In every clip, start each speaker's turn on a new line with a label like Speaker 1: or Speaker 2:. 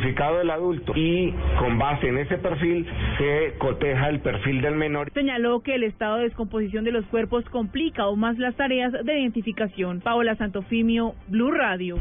Speaker 1: Del adulto y con base en ese perfil se coteja el perfil del menor.
Speaker 2: Señaló que el estado de descomposición de los cuerpos complica aún más las tareas de identificación. Paola Santofimio, Blue Radio.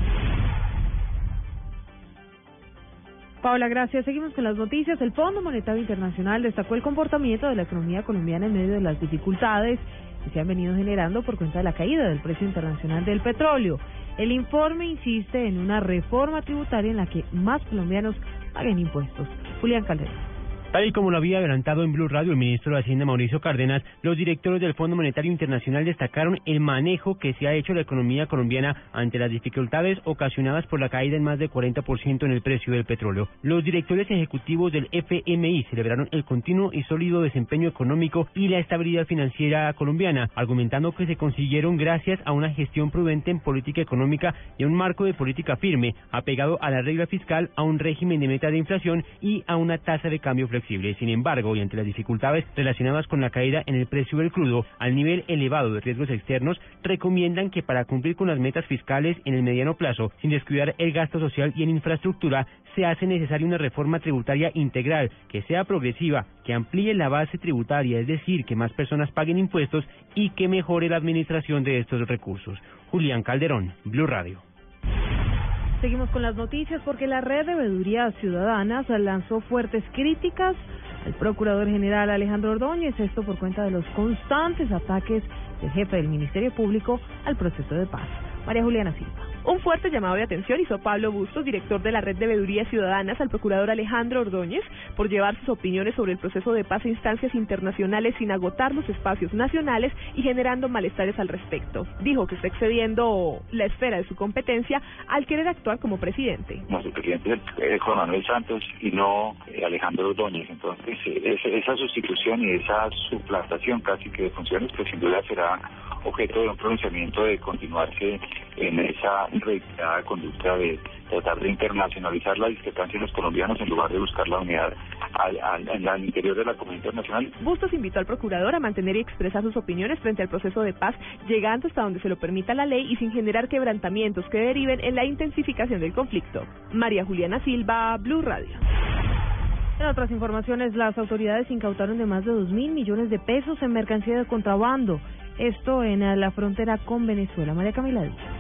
Speaker 2: Paola, gracias. Seguimos con las noticias. El Fondo Monetario Internacional destacó el comportamiento de la economía colombiana en medio de las dificultades que se han venido generando por cuenta de la caída del precio internacional del petróleo. El informe insiste en una reforma tributaria en la que más colombianos paguen impuestos. Julián Calderón.
Speaker 3: Tal y como lo había adelantado en Blue Radio el ministro de Hacienda Mauricio Cárdenas, los directores del Fondo Monetario Internacional destacaron el manejo que se ha hecho la economía colombiana ante las dificultades ocasionadas por la caída en más de 40% en el precio del petróleo. Los directores ejecutivos del FMI celebraron el continuo y sólido desempeño económico y la estabilidad financiera colombiana, argumentando que se consiguieron gracias a una gestión prudente en política económica y a un marco de política firme, apegado a la regla fiscal, a un régimen de meta de inflación y a una tasa de cambio flexible. Sin embargo, y ante las dificultades relacionadas con la caída en el precio del crudo, al nivel elevado de riesgos externos, recomiendan que para cumplir con las metas fiscales en el mediano plazo, sin descuidar el gasto social y en infraestructura, se hace necesaria una reforma tributaria integral que sea progresiva, que amplíe la base tributaria, es decir, que más personas paguen impuestos y que mejore la administración de estos recursos. Julián Calderón, Blue Radio.
Speaker 2: Seguimos con las noticias porque la red de veedurías ciudadanas lanzó fuertes críticas al procurador general Alejandro Ordóñez, esto por cuenta de los constantes ataques del jefe del Ministerio Público al proceso de paz. María Juliana Silva.
Speaker 4: Un fuerte llamado de atención hizo Pablo Bustos, director de la Red de Veedurías Ciudadanas, al procurador Alejandro Ordóñez por llevar sus opiniones sobre el proceso de paz a instancias internacionales sin agotar los espacios nacionales y generando malestares al respecto. Dijo que está excediendo la esfera de su competencia al querer actuar como presidente.
Speaker 5: Nuestro presidente es Juan Manuel Santos y no eh, Alejandro Ordóñez. Entonces, eh, esa sustitución y esa suplantación casi que de funciones, pues sin duda será objeto de un pronunciamiento de continuarse en esa reiterada conducta de tratar de internacionalizar la discrepancia de los colombianos en lugar de buscar la unidad al, el interior de la comunidad internacional.
Speaker 4: Bustos invitó al procurador a mantener y expresar sus opiniones frente al proceso de paz, llegando hasta donde se lo permita la ley y sin generar quebrantamientos que deriven en la intensificación del conflicto. María Juliana Silva, Blue Radio.
Speaker 2: En otras informaciones, las autoridades incautaron de más de dos mil millones de pesos en mercancía de contrabando. Esto en la frontera con Venezuela. María Camila Díaz.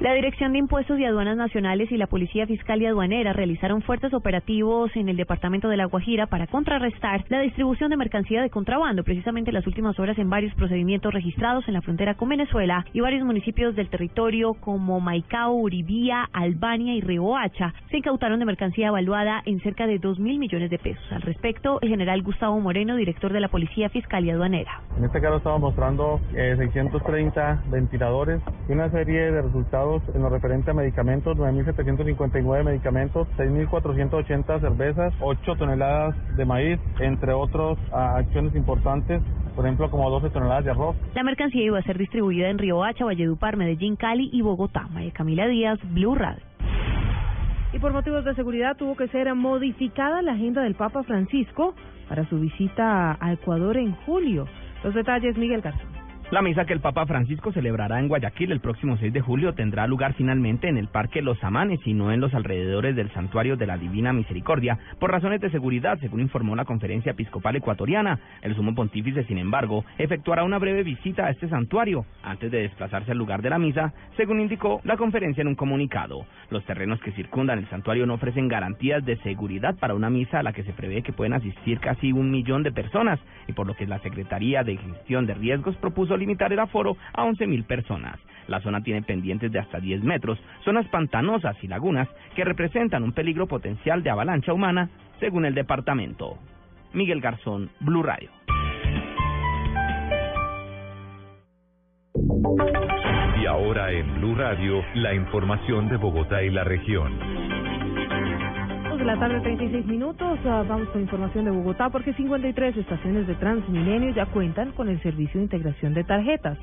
Speaker 6: La Dirección de Impuestos y Aduanas Nacionales y la Policía Fiscal y Aduanera realizaron fuertes operativos en el departamento de La Guajira para contrarrestar la distribución de mercancía de contrabando, precisamente en las últimas horas en varios procedimientos registrados en la frontera con Venezuela y varios municipios del territorio como Maicao, Uribía, Albania y Riohacha se incautaron de mercancía evaluada en cerca de 2 mil millones de pesos. Al respecto, el general Gustavo Moreno, director de la Policía Fiscal y Aduanera.
Speaker 7: En este caso estamos mostrando 630 eh, ventiladores y una serie de resultados en lo referente a medicamentos, 9.759 medicamentos, 6.480 cervezas, 8 toneladas de maíz, entre otros acciones importantes por ejemplo, como 12 toneladas de arroz.
Speaker 6: La mercancía iba a ser distribuida en Riohacha, Valledupar, Medellín, Cali y Bogotá. María Camila Díaz, Blue Radio.
Speaker 2: Y por motivos de seguridad tuvo que ser modificada la agenda del Papa Francisco para su visita a Ecuador en julio. Los detalles, Miguel Garzón.
Speaker 8: La misa que el Papa Francisco celebrará en Guayaquil el próximo 6 de julio tendrá lugar finalmente en el Parque Los Amanes y no en los alrededores del Santuario de la Divina Misericordia, por razones de seguridad, según informó la Conferencia Episcopal Ecuatoriana. El sumo pontífice, sin embargo, efectuará una breve visita a este santuario antes de desplazarse al lugar de la misa, según indicó la conferencia en un comunicado. Los terrenos que circundan el santuario no ofrecen garantías de seguridad para una misa a la que se prevé que pueden asistir casi un millón de personas y por lo que la Secretaría de Gestión de Riesgos propuso limitar el aforo a 11.000 personas. La zona tiene pendientes de hasta 10 metros, zonas pantanosas y lagunas que representan un peligro potencial de avalancha humana, según el departamento. Miguel Garzón, Blue Radio.
Speaker 9: Y ahora en Blue Radio, la información de Bogotá y la región.
Speaker 2: La tarde, 36 minutos. Ah, vamos con información de Bogotá porque 53 estaciones de Transmilenio ya cuentan con el servicio de integración de tarjetas.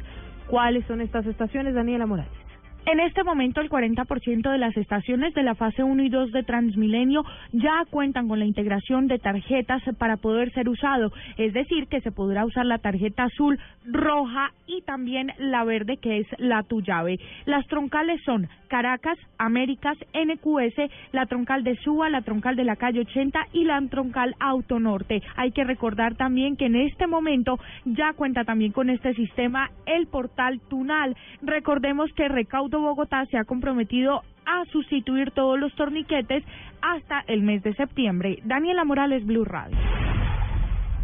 Speaker 2: ¿Cuáles son estas estaciones, Daniela Morales?
Speaker 9: En este momento, el 40% de las estaciones de la fase 1 y 2 de Transmilenio ya cuentan con la integración de tarjetas para poder ser usado. Es decir, que se podrá usar la tarjeta azul, roja y también la verde, que es la tu llave. Las troncales son Caracas, Américas, NQS, la troncal de Suba, la troncal de la calle 80 y la troncal Autonorte. Hay que recordar también que en este momento ya cuenta también con este sistema el portal Tunal. Recordemos que recauda Bogotá se ha comprometido a sustituir todos los torniquetes hasta el mes de septiembre. Daniela Morales, Blue Radio.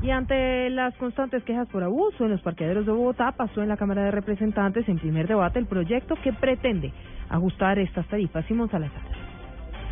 Speaker 2: Y ante las constantes quejas por abuso en los parqueaderos de Bogotá, pasó en la Cámara de Representantes en primer debate el proyecto que pretende ajustar estas tarifas. Simón Salazar.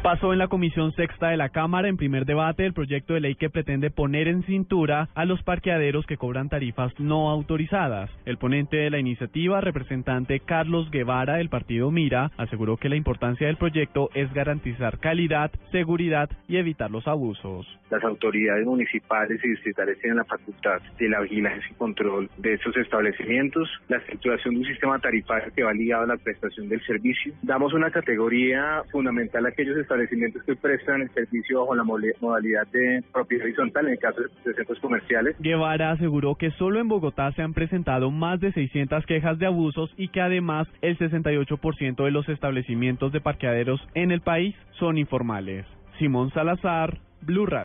Speaker 10: Pasó en la Comisión Sexta de la Cámara en primer debate el proyecto de ley que pretende poner en cintura a los parqueaderos que cobran tarifas no autorizadas. El ponente de la iniciativa, representante Carlos Guevara del partido Mira, aseguró que la importancia del proyecto es garantizar calidad, seguridad y evitar los abusos.
Speaker 11: Las autoridades municipales y distritales tienen la facultad de la vigilancia y control de estos establecimientos, la estructuración de un sistema tarifario que va ligado a la prestación del servicio. Damos una categoría fundamental a aquellos establecimientos establecimientos que prestan el servicio bajo la modalidad de propiedad horizontal en el caso de centros comerciales.
Speaker 10: Guevara aseguró que solo en Bogotá se han presentado más de 600 quejas de abusos y que además el 68% de los establecimientos de parqueaderos en el país son informales. Simón Salazar, Blue Radio.